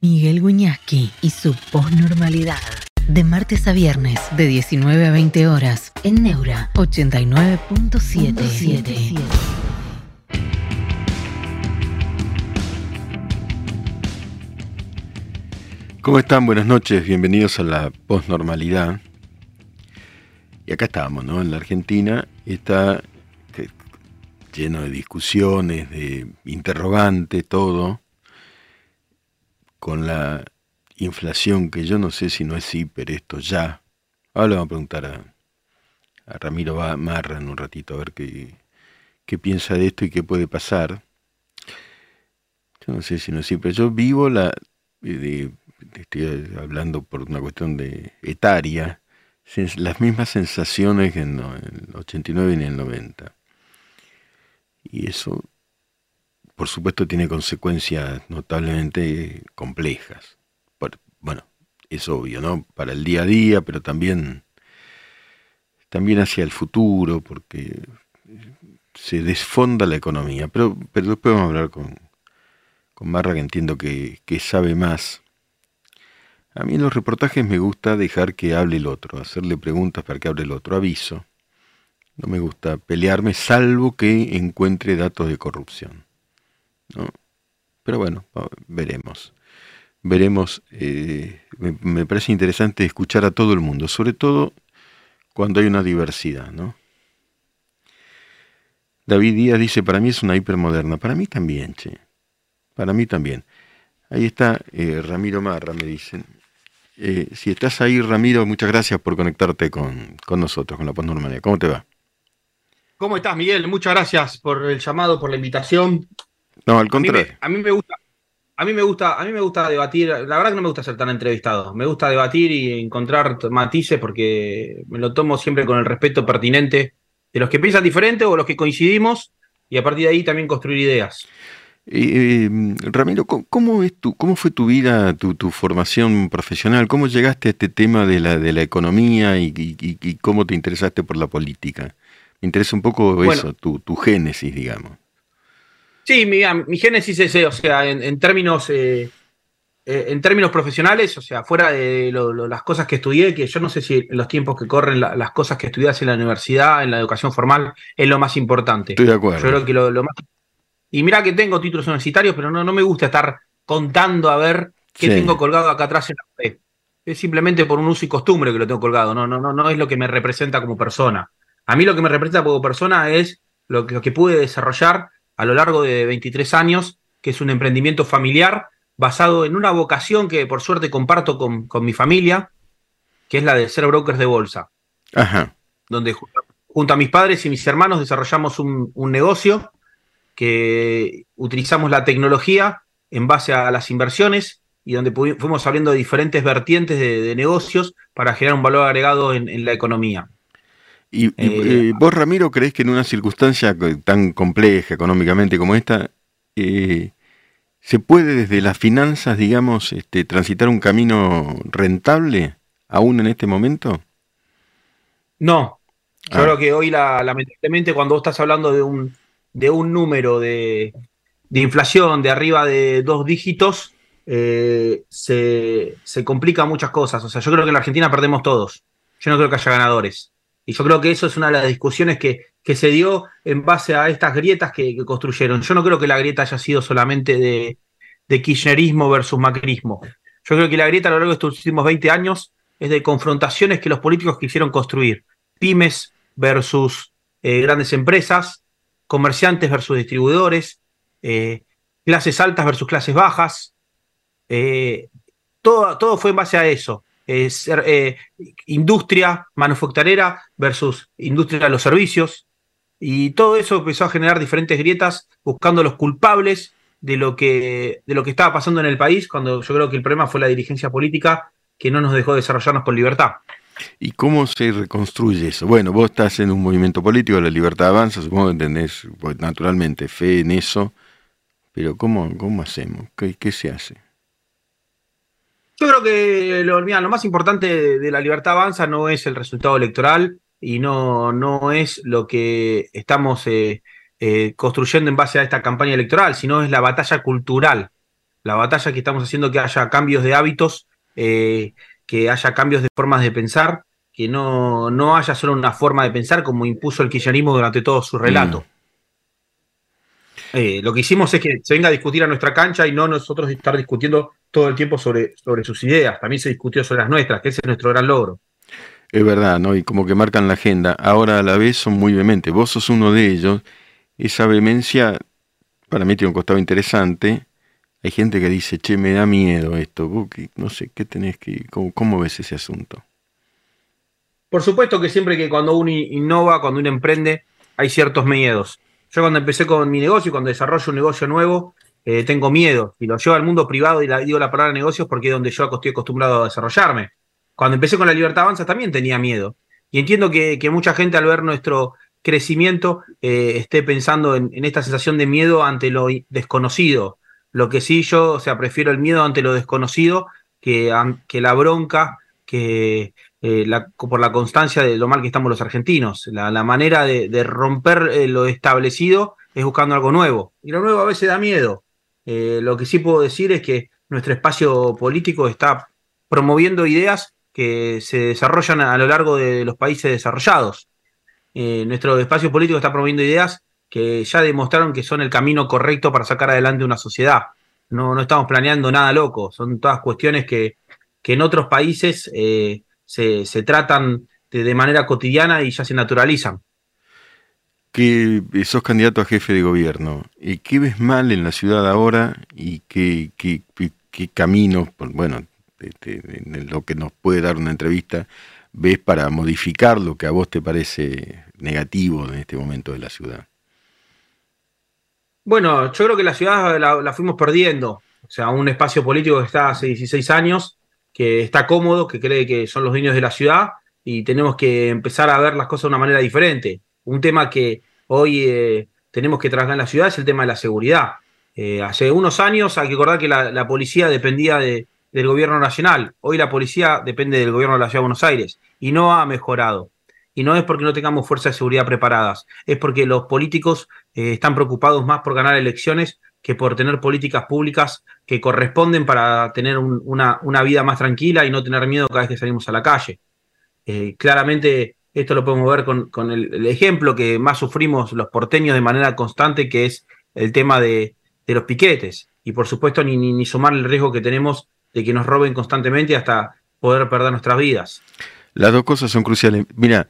Miguel Guñasqui y su posnormalidad. De martes a viernes, de 19 a 20 horas, en Neura 89.77. ¿Cómo están? Buenas noches, bienvenidos a la posnormalidad. Y acá estamos, ¿no? En la Argentina está lleno de discusiones, de interrogantes, todo, con la inflación que yo no sé si no es hiper esto ya. Ahora le vamos a preguntar a, Ramiro Marra en un ratito a ver qué, qué piensa de esto y qué puede pasar. Yo no sé si no es hiper. Yo vivo la... estoy hablando por una cuestión de etaria, las mismas sensaciones que en el 89 y en el 90. Y eso, por supuesto, tiene consecuencias notablemente complejas. bueno, es obvio, ¿no? Para el día a día, pero también, también hacia el futuro, porque se desfonda la economía. Pero, pero después vamos a hablar con, con Marra, que entiendo que, que sabe más. A mí en los reportajes me gusta dejar que hable el otro, hacerle preguntas para que hable el otro. Aviso. No me gusta pelearme salvo que encuentre datos de corrupción. ¿No? Pero bueno, veremos. Veremos. Eh, me, parece interesante escuchar a todo el mundo, sobre todo cuando hay una diversidad. ¿no? David Díaz dice, para mí es una hipermoderna. Para mí también, che. Para mí también. Ahí está eh, Ramiro Marra, me dicen. Eh, si estás ahí, Ramiro, muchas gracias por conectarte con, con nosotros, con la postnormalidad. ¿Cómo te va? ¿Cómo estás, Miguel? Muchas gracias por el llamado, por la invitación. No, al contrario. A mí me, gusta. A mí me gusta, a mí me gusta debatir, la verdad que no me gusta ser tan entrevistado, me gusta debatir y encontrar matices porque me lo tomo siempre con el respeto pertinente de los que piensan diferente o los que coincidimos y a partir de ahí también construir ideas. Eh, Ramiro, ¿cómo, es tu, ¿cómo fue tu vida, tu, formación profesional? ¿Cómo llegaste a este tema de la, de la economía y cómo te interesaste por la política? Me interesa un poco eso, tu, génesis, digamos. Sí, mi, mi génesis es, o sea, en, términos eh, eh, en términos profesionales, o sea, fuera de las cosas que estudié, que yo no sé si en los tiempos que corren las cosas que estudias en la universidad, en la educación formal, es lo más importante. Estoy de acuerdo. Yo creo que lo, más... Y mira que tengo títulos universitarios, pero no, no me gusta estar contando a ver qué tengo colgado acá atrás en la pared. Es simplemente por un uso y costumbre que lo tengo colgado, no, no, no, no es lo que me representa como persona. A mí lo que me representa como persona es lo que, pude desarrollar a lo largo de 23 años, que es un emprendimiento familiar basado en una vocación que por suerte comparto con, mi familia, que es la de ser brokers de bolsa. Ajá. Donde junto a mis padres y mis hermanos desarrollamos un, negocio que utilizamos la tecnología en base a las inversiones y donde fuimos abriendo diferentes vertientes de, negocios para generar un valor agregado en la economía. ¿Y, eh, vos, Ramiro, crees que en una circunstancia tan compleja económicamente como esta, eh, se puede desde las finanzas, digamos, este, transitar un camino rentable aún en este momento? No. Yo ah. creo que hoy, la, lamentablemente, cuando vos estás hablando de un, de un número de, inflación de arriba de dos dígitos, eh, se, se complican muchas cosas. O sea, yo creo que en la Argentina perdemos todos. Yo no creo que haya ganadores. Y yo creo que eso es una de las discusiones que, que se dio en base a estas grietas que, construyeron. Yo no creo que la grieta haya sido solamente de, kirchnerismo versus macrismo. Yo creo que la grieta a lo largo de estos últimos 20 años es de confrontaciones que los políticos quisieron construir. Pymes versus eh, grandes empresas, comerciantes versus distribuidores, eh, clases altas versus clases bajas. Eh, todo, todo fue en base a eso. Eh, eh, industria manufacturera versus industria de los servicios. Y todo eso empezó a generar diferentes grietas buscando los culpables de lo que, de lo que estaba pasando en el país, cuando yo creo que el problema fue la dirigencia política que no nos dejó desarrollarnos con libertad. ¿Y cómo se reconstruye eso? Bueno, vos estás en un movimiento político, la libertad avanza, supongo que tenés pues, naturalmente fe en eso, pero ¿cómo, cómo hacemos? ¿Qué, qué se hace? Yo creo que lo, lo más importante de, la libertad avanza no es el resultado electoral y no, no es lo que estamos eh, eh, construyendo en base a esta campaña electoral, sino es la batalla cultural. la batalla que estamos haciendo que haya cambios de hábitos, eh, que haya cambios de formas de pensar, que no, no haya solo una forma de pensar como impuso el kirchnerismo durante todo su relato. Mm. Eh, lo que hicimos es que se venga a discutir a nuestra cancha y no nosotros estar discutiendo todo el tiempo sobre, sobre sus ideas. También se discutió sobre las nuestras, que ese es nuestro gran logro. Es verdad, ¿no? Y como que marcan la agenda. Ahora a la vez son muy vehementes. Vos sos uno de ellos. Esa vehemencia para mí tiene un costado interesante. Hay gente que dice, che, me da miedo esto. no sé, ¿qué tenés que. Cómo, ves ese asunto? Por supuesto que siempre que cuando uno innova, cuando uno emprende, hay ciertos miedos. Yo cuando empecé con mi negocio, cuando desarrollo un negocio nuevo, eh, tengo miedo. Y lo llevo al mundo privado y la, digo la palabra negocios porque es donde yo estoy acostumbrado a desarrollarme. Cuando empecé con la Libertad Avanza también tenía miedo. Y entiendo que, mucha gente al ver nuestro crecimiento eh, esté pensando en, esta sensación de miedo ante lo desconocido. Lo que sí yo, o sea, prefiero el miedo ante lo desconocido que, que la bronca, que eh, por la constancia de lo mal que estamos los argentinos. La, manera de, romper eh, lo establecido es buscando algo nuevo. Y lo nuevo a veces da miedo. lo que sí puedo decir es que nuestro espacio político está promoviendo ideas que se desarrollan a lo largo de los países desarrollados. Eh, nuestro espacio político está promoviendo ideas que ya demostraron que son el camino correcto para sacar adelante una sociedad. No, estamos planeando nada loco, son todas cuestiones que, en otros países eh, se, tratan de, manera cotidiana y ya se naturalizan. Que sos candidato a jefe de gobierno, ¿y qué ves mal en la ciudad ahora y qué, qué, qué caminos, bueno, en lo que nos puede dar una entrevista, ves para modificar lo que a vos te parece negativo en este momento de la ciudad? Bueno, yo creo que la ciudad la, fuimos perdiendo. O sea, un espacio político que está hace 16 años, que está cómodo, que cree que son los dueños de la ciudad y tenemos que empezar a ver las cosas de una manera diferente. Un tema que hoy eh, tenemos que trabajar en la ciudad es el tema de la seguridad. Eh, hace unos años hay que recordar que la policía dependía de, del gobierno nacional. Hoy la policía depende del gobierno de la Ciudad de Buenos Aires y no ha mejorado. Y no es porque no tengamos fuerzas de seguridad preparadas, es porque los políticos eh, están preocupados más por ganar elecciones que por tener políticas públicas que corresponden para tener una, vida más tranquila y no tener miedo cada vez que salimos a la calle. Eh, claramente esto lo podemos ver con, el, ejemplo que más sufrimos los porteños de manera constante, que es el tema de, los piquetes. Y por supuesto ni, ni, ni sumar el riesgo que tenemos de que nos roben constantemente hasta poder perder nuestras vidas. Las dos cosas son cruciales. Mira,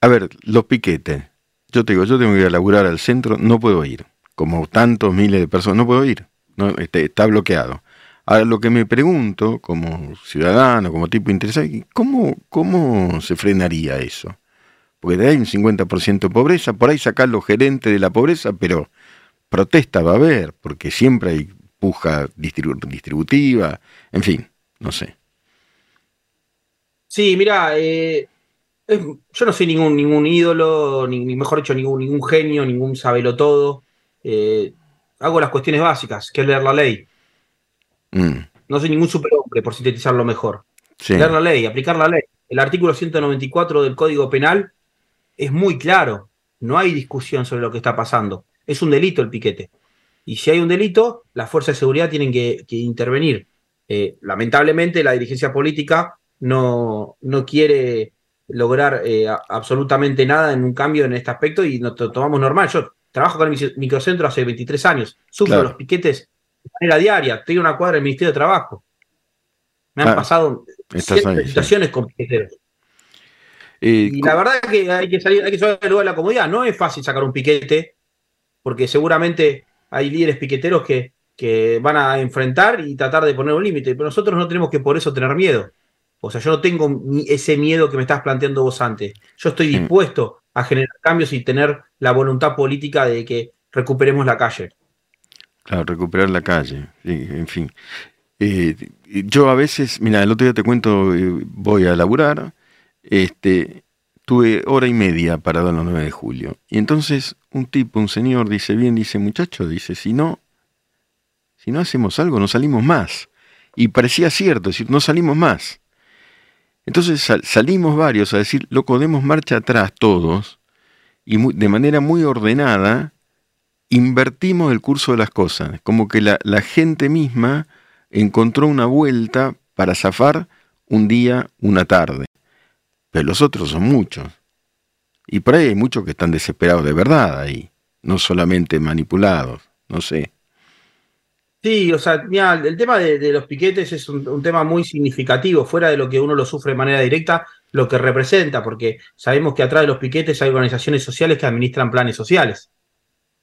a ver, los piquetes. Yo te digo, yo tengo que ir a laburar al centro, no puedo ir. Como tantos miles de personas, no puedo ir. Este, está bloqueado. Ahora, lo que me pregunto, como ciudadano, como tipo interesado, ¿cómo, cómo se frenaría eso? Porque hay un 50% de pobreza, por ahí sacar los gerentes de la pobreza, pero protesta va a haber, porque siempre hay puja distributiva, en fin, no sé. Sí, mira, eh, yo no soy ningún, ningún ídolo, ni, mejor dicho, ningún, ningún genio, ningún sabelo todo. Eh, hago las cuestiones básicas, que es leer la ley. Mm. No soy ningún superhombre, por sintetizarlo mejor. Leer la ley, aplicar la ley. El artículo 194 del Código Penal es muy claro. No hay discusión sobre lo que está pasando. Es un delito el piquete. Y si hay un delito, las fuerzas de seguridad tienen que, intervenir. Eh, lamentablemente, la dirigencia política no, no quiere lograr eh, absolutamente nada en un cambio en este aspecto y nos tomamos normal. Yo trabajo con el microcentro hace 23 años, sufro los piquetes de manera diaria, tengo una cuadra del Ministerio de Trabajo. Me han ah, pasado situaciones con piqueteros. Eh, y la verdad es que hay que salir, hay que salir del lugar de la comodidad. No es fácil sacar un piquete, porque seguramente hay líderes piqueteros que, que van a enfrentar y tratar de poner un límite, pero nosotros no tenemos que por eso tener miedo. O sea, yo no tengo ese miedo que me estás planteando vos antes. Yo estoy dispuesto a generar cambios y tener la voluntad política de que recuperemos la calle. Claro, recuperar la calle, en fin. Eh, yo a veces, mira, el otro día te cuento, eh, voy a laburar, este, tuve hora y media parado en los 9 de julio. Y entonces un tipo, un señor, dice bien, dice, muchacho, dice, si no, si no hacemos algo, no salimos más. Y parecía cierto, es decir, no salimos más. Entonces salimos varios a decir, loco, demos marcha atrás todos, y de manera muy ordenada, invertimos el curso de las cosas, como que la, la gente misma encontró una vuelta para zafar un día, una tarde. Pero los otros son muchos. Y por ahí hay muchos que están desesperados de verdad ahí, no solamente manipulados, no sé. Sí, o sea, mira, el tema de, los piquetes es un, tema muy significativo, fuera de lo que uno lo sufre de manera directa, lo que representa, porque sabemos que atrás de los piquetes hay organizaciones sociales que administran planes sociales.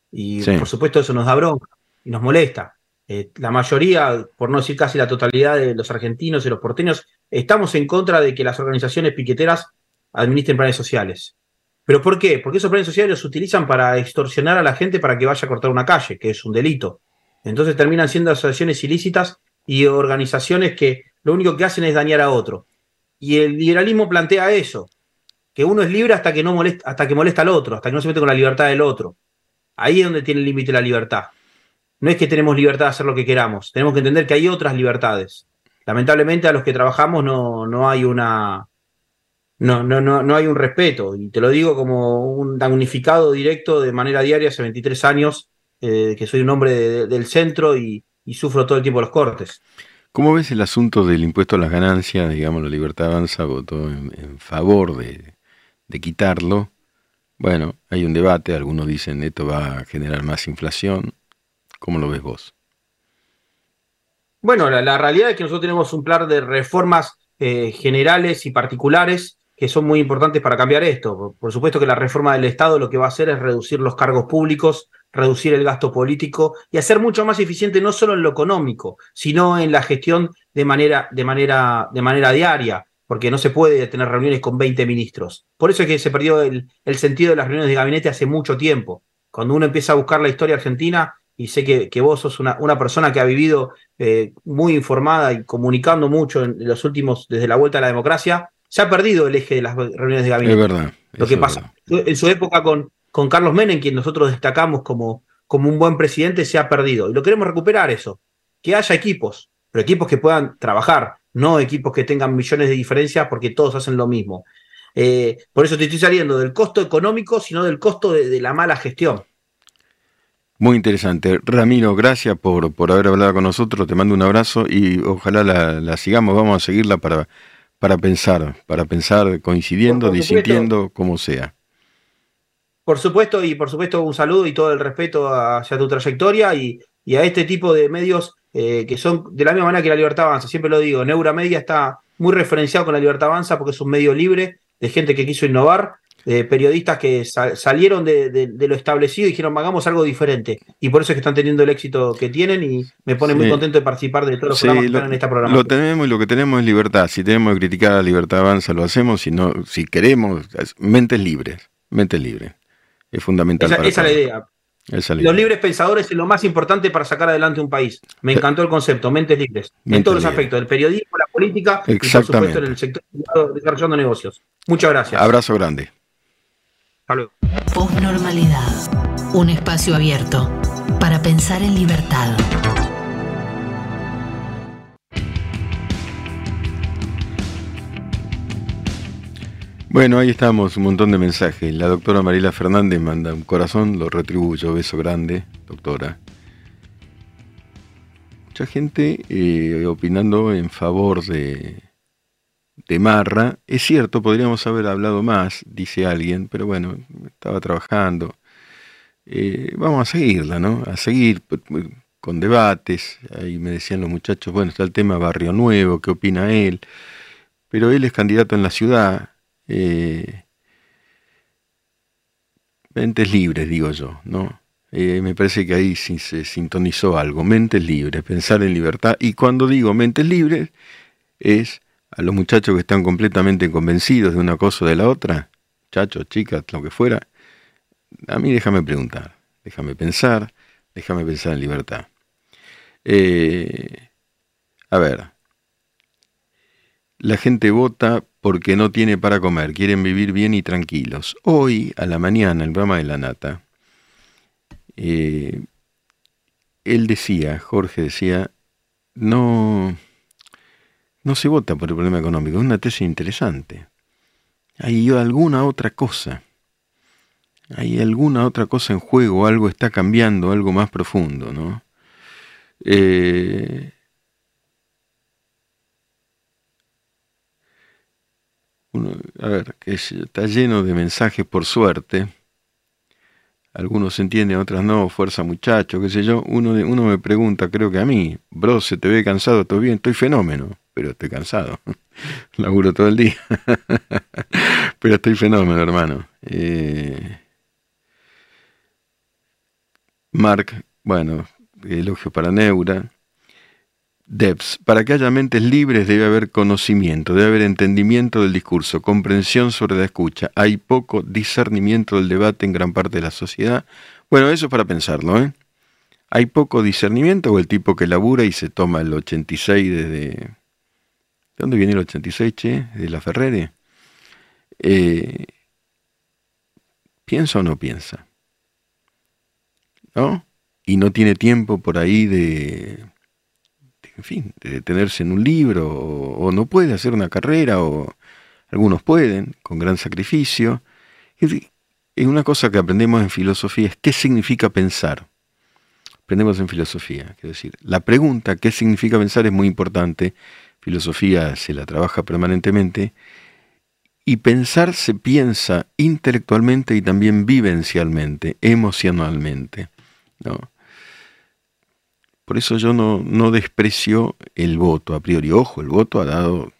Y por supuesto eso nos da bronca y nos molesta. Eh, la mayoría, por no decir casi la totalidad de los argentinos y los porteños, estamos en contra de que las organizaciones piqueteras administren planes sociales. ¿Pero por qué? Porque esos planes sociales los utilizan para extorsionar a la gente para que vaya a cortar una calle, que es un delito. Entonces terminan siendo asociaciones ilícitas y organizaciones que lo único que hacen es dañar a otro. Y el liberalismo plantea eso, que uno es libre hasta que, no molesta, hasta que molesta al otro, hasta que no se mete con la libertad del otro. Ahí es donde tiene el límite la libertad. No es que tenemos libertad de hacer lo que queramos, tenemos que entender que hay otras libertades. Lamentablemente a los que trabajamos no, no hay una, no, no, no, no hay un respeto. Y te lo digo como un damnificado directo de manera diaria hace 23 años, eh, que soy un hombre del centro y, sufro todo el tiempo los cortes. ¿Cómo ves el asunto del impuesto a las ganancias? Digamos, la Libertad Avanza votó en, favor de, de, quitarlo. Bueno, hay un debate, algunos dicen esto va a generar más inflación. ¿Cómo lo ves vos? Bueno, la, realidad es que nosotros tenemos un plan de reformas eh, generales y particulares que son muy importantes para cambiar esto. Por supuesto que la reforma del Estado lo que va a hacer es reducir los cargos públicos, reducir el gasto político y hacer mucho más eficiente no solo en lo económico, sino en la gestión de manera, de manera, de manera diaria, porque no se puede tener reuniones con 20 ministros. Por eso es que se perdió el, sentido de las reuniones de gabinete hace mucho tiempo. Cuando uno empieza a buscar la historia argentina, y sé que, vos sos una, una, persona que ha vivido eh, muy informada y comunicando mucho en los últimos, desde la vuelta a la democracia, se ha perdido el eje de las reuniones de gabinete. Es verdad. Lo que pasó en su época con, con Carlos Menem, quien nosotros destacamos como, como un buen presidente, se ha perdido. Y lo queremos recuperar eso. Que haya equipos, pero equipos que puedan trabajar, no equipos que tengan millones de diferencias porque todos hacen lo mismo. Eh, por eso te estoy saliendo del costo económico, sino del costo de, la mala gestión. Muy interesante. Ramiro, gracias por, por haber hablado con nosotros. Te mando un abrazo y ojalá la, la sigamos. Vamos a seguirla para para pensar, para pensar coincidiendo, disintiendo, como sea. Por supuesto, y por supuesto un saludo y todo el respeto hacia tu trayectoria y, a este tipo de medios eh, que son de la misma manera que la Libertad Avanza. Siempre lo digo, Neura Media está muy referenciado con la Libertad Avanza porque es un medio libre de gente que quiso innovar periodistas que salieron de, lo establecido y dijeron, hagamos algo diferente. Y por eso es que están teniendo el éxito que tienen y me pone muy contento de participar de todos los programas que están en esta programación. Lo tenemos y lo que tenemos es libertad. Si tenemos que criticar a la libertad avanza, lo hacemos. Si, no, si queremos, mentes libres. Mentes libres. Es fundamental. Esa, es la idea. Los libres pensadores es lo más importante para sacar adelante un país. Me encantó el concepto, mentes libres. en todos los aspectos, el periodismo, la política y por supuesto en el sector privado desarrollando negocios. Muchas gracias. Abrazo grande. Postnormalidad. Un espacio abierto para pensar en libertad. Bueno, ahí estamos, un montón de mensajes. La doctora Marila Fernández manda un corazón, lo retribuyo, beso grande, doctora. Mucha gente eh, opinando en favor de, de Marra. Es cierto, podríamos haber hablado más, dice alguien, pero bueno, estaba trabajando. Eh, vamos a seguirla, ¿no? A seguir con debates. Ahí me decían los muchachos, bueno, está el tema Barrio Nuevo, ¿qué opina él? Pero él es candidato en la ciudad. Eh, mentes libres, digo yo, ¿no? Eh, me parece que ahí se sintonizó algo, mentes libres, pensar en libertad. Y cuando digo mentes libres, es a los muchachos que están completamente convencidos de una cosa o de la otra, muchachos, chicas, lo que fuera, a mí déjame preguntar, déjame pensar, déjame pensar en libertad. Eh, a ver, la gente vota porque no tiene para comer, quieren vivir bien y tranquilos. Hoy, a la mañana, el programa de la nata, eh, él decía, Jorge decía, no no se vota por el problema económico, es una tesis interesante. Hay alguna otra cosa. Hay alguna otra cosa en juego, algo está cambiando, algo más profundo, ¿no? Eh, a ver, que está lleno de mensajes por suerte. Algunos entienden, otras no, fuerza muchacho, qué sé yo. Uno, de, uno me pregunta, creo que a mí, bro, se te ve cansado, todo bien, estoy fenómeno, pero estoy cansado. Laburo todo el día. pero estoy fenómeno, hermano. Eh, Mark, bueno, elogio para Neura. Debs, para que haya mentes libres debe haber conocimiento, debe haber entendimiento del discurso, comprensión sobre la escucha. Hay poco discernimiento del debate en gran parte de la sociedad. Bueno, eso es para pensarlo, ¿eh? Hay poco discernimiento o el tipo que labura y se toma el 86 desde... ¿De dónde viene el 86, che? ¿De la Ferrere? Eh, ¿Piensa o no piensa? ¿No? Y no tiene tiempo por ahí de en fin, de detenerse en un libro, o, no puede hacer una carrera, o algunos pueden, con gran sacrificio. Es una cosa que aprendemos en filosofía es qué significa pensar. Aprendemos en filosofía, quiero decir, la pregunta qué significa pensar es muy importante. Filosofía se la trabaja permanentemente. Y pensar se piensa intelectualmente y también vivencialmente, emocionalmente. ¿no? Por eso yo no, no desprecio el voto a priori. Ojo, el voto ha dado...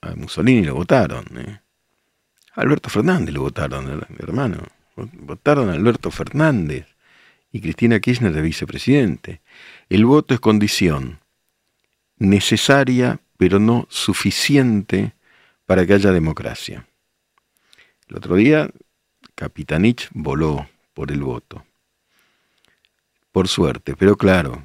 A Mussolini lo votaron. ¿eh? A Alberto Fernández lo votaron, hermano. Votaron a Alberto Fernández y Cristina Kirchner de vicepresidente. El voto es condición necesaria, pero no suficiente para que haya democracia. El otro día, Capitanich voló por el voto por suerte. Pero claro,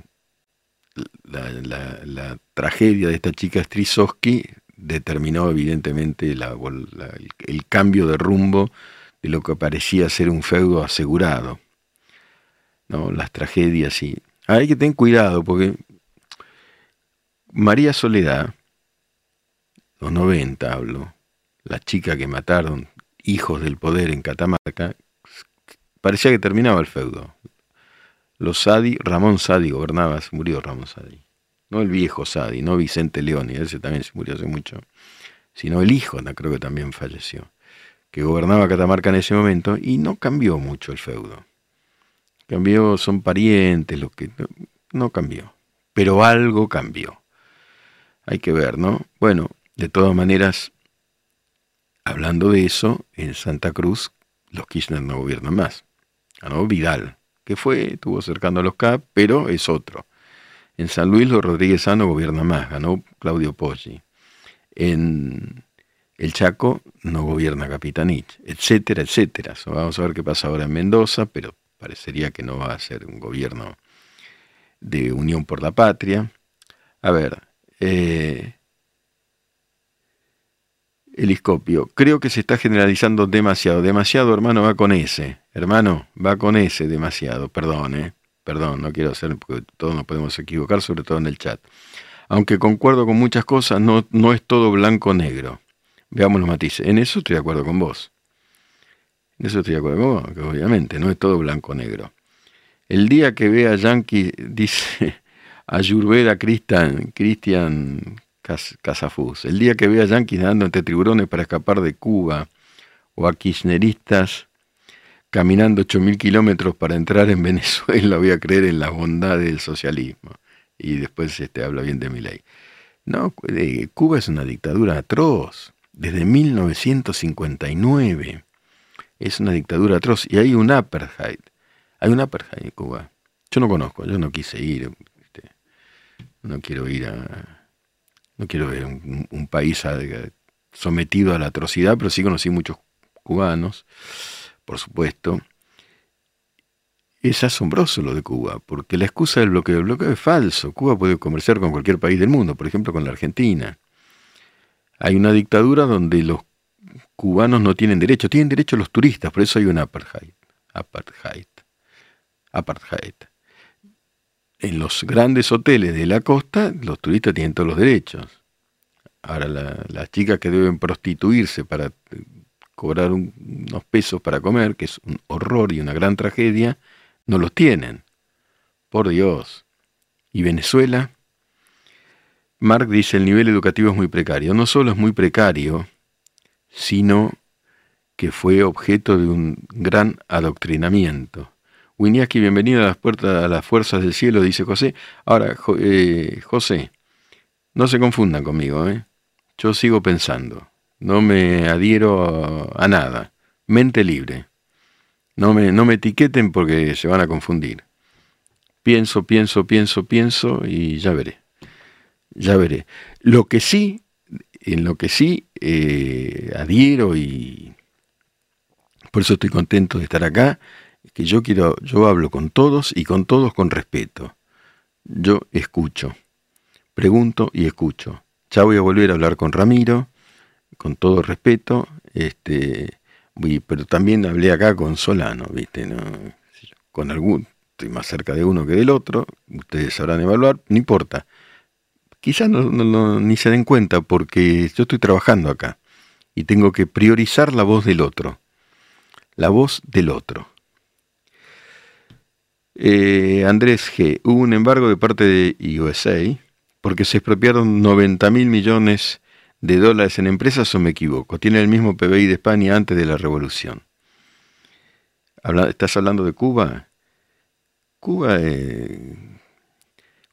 la, tragedia de esta chica Strisowski determinó evidentemente el, cambio de rumbo de lo que parecía ser un feudo asegurado. ¿no? Las tragedias y... Hay que tener cuidado porque María Soledad, los 90 hablo, la chica que mataron hijos del poder en Catamarca, parecía que terminaba el feudo. Los Sadi, Ramón Sadi gobernaba, se murió Ramón Sadi. No el viejo Sadi, no Vicente León, y ese también se murió hace mucho, sino el hijo, creo que también falleció, que gobernaba Catamarca en ese momento y no cambió mucho el feudo. Cambió, son parientes, lo que no cambió, pero algo cambió. Hay que ver, ¿no? Bueno, de todas maneras, hablando de eso, en Santa Cruz los Kirchner no gobiernan más. Ganó Vidal, que fue, estuvo cercando a los CAP, pero es otro. En San Luis los Rodríguez Sano gobierna más, ganó Claudio Poggi. En el Chaco no gobierna Capitanich, etcétera, etcétera. vamos a ver qué pasa ahora en Mendoza, pero parecería que no va a ser un gobierno de unión por la patria. A ver, eh, Eliscopio, creo que se está generalizando demasiado. Demasiado, hermano, va con ese. Hermano, va con ese demasiado. Perdón, eh. Perdón, no quiero hacer, porque todos nos podemos equivocar, sobre todo en el chat. Aunque concuerdo con muchas cosas, no, no es todo blanco-negro. Veamos los matices. En eso estoy de acuerdo con vos. En eso estoy de acuerdo con vos, obviamente no es todo blanco-negro. El día que vea Yankee, dice Ayurveda Christian, Christian Casafus. El día que vea a yanquis nadando entre tiburones para escapar de Cuba o a kirchneristas caminando 8.000 kilómetros para entrar en Venezuela, voy a creer en la bondad del socialismo. Y después este, habla bien de mi ley. No, Cuba es una dictadura atroz, desde 1959. Es una dictadura atroz y hay un apartheid. Hay un apartheid en Cuba. Yo no conozco, yo no quise ir. Este, no quiero ir a, no quiero ver un, país sometido a la atrocidad, pero sí conocí muchos cubanos, por supuesto. Es asombroso lo de Cuba, porque la excusa del bloqueo, el bloqueo es falso. Cuba puede comerciar con cualquier país del mundo, por ejemplo con la Argentina. Hay una dictadura donde los cubanos no tienen derecho, tienen derecho los turistas, por eso hay un apartheid. Apartheid. Apartheid en los grandes hoteles de la costa, los turistas tienen todos los derechos. Ahora, las chicas que deben prostituirse para eh, cobrar unos pesos para comer, que es un horror y una gran tragedia, no los tienen. Por Dios. ¿Y Venezuela? Mark dice, el nivel educativo es muy precario. No solo es muy precario, sino que fue objeto de un gran adoctrinamiento. Winiaki, bienvenido a las puertas a las fuerzas del cielo, dice José. Ahora, eh, José, no se confundan conmigo, ¿eh? Yo sigo pensando, no me adhiero a, nada, mente libre. No me, no me etiqueten porque se van a confundir. Pienso, pienso, pienso, pienso y ya veré. Ya veré. Lo que sí, en lo que sí eh, adhiero y por eso estoy contento de estar acá, que yo quiero, yo hablo con todos y con todos con respeto. Yo escucho, pregunto y escucho. Ya voy a volver a hablar con Ramiro, con todo respeto, este, pero también hablé acá con Solano, ¿viste? ¿No? Con algún, estoy más cerca de uno que del otro, ustedes sabrán evaluar, no importa. Quizás no, ni se den cuenta porque yo estoy trabajando acá y tengo que priorizar la voz del otro. La voz del otro. Eh, Andrés G. Hubo un embargo de parte de USA porque se expropiaron 90 mil millones de dólares en empresas o me equivoco. Tiene el mismo PBI de España antes de la revolución. ¿Estás hablando de Cuba? Cuba, eh,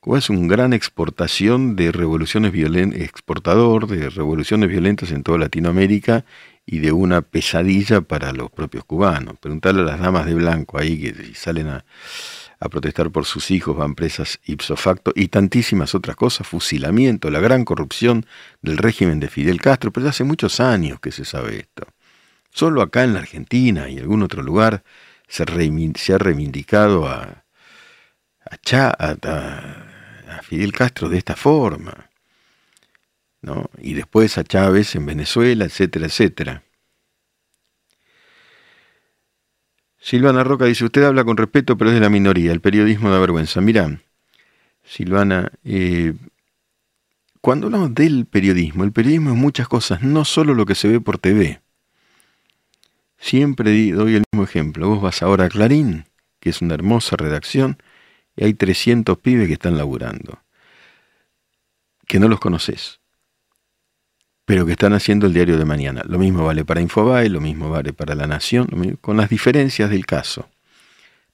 Cuba es un gran exportación de revoluciones violentas, exportador de revoluciones violentas en toda Latinoamérica y de una pesadilla para los propios cubanos. Preguntarle a las damas de blanco ahí que salen a, a protestar por sus hijos, van presas ipso facto y tantísimas otras cosas, fusilamiento, la gran corrupción del régimen de Fidel Castro, pero hace muchos años que se sabe esto. Solo acá en la Argentina y algún otro lugar se, ha reivindicado a, a, Fidel Castro de esta forma. ¿no? Y después a Chávez en Venezuela, etcétera, etcétera. Silvana Roca dice, usted habla con respeto, pero es de la minoría, el periodismo da vergüenza. Mira, Silvana, eh, cuando hablamos del periodismo, el periodismo es muchas cosas, no solo lo que se ve por TV. Siempre doy el mismo ejemplo. Vos vas ahora a Clarín, que es una hermosa redacción, y hay 300 pibes que están laburando, que no los conoces pero que están haciendo el diario de mañana. Lo mismo vale para Infobae, lo mismo vale para La Nación, con las diferencias del caso.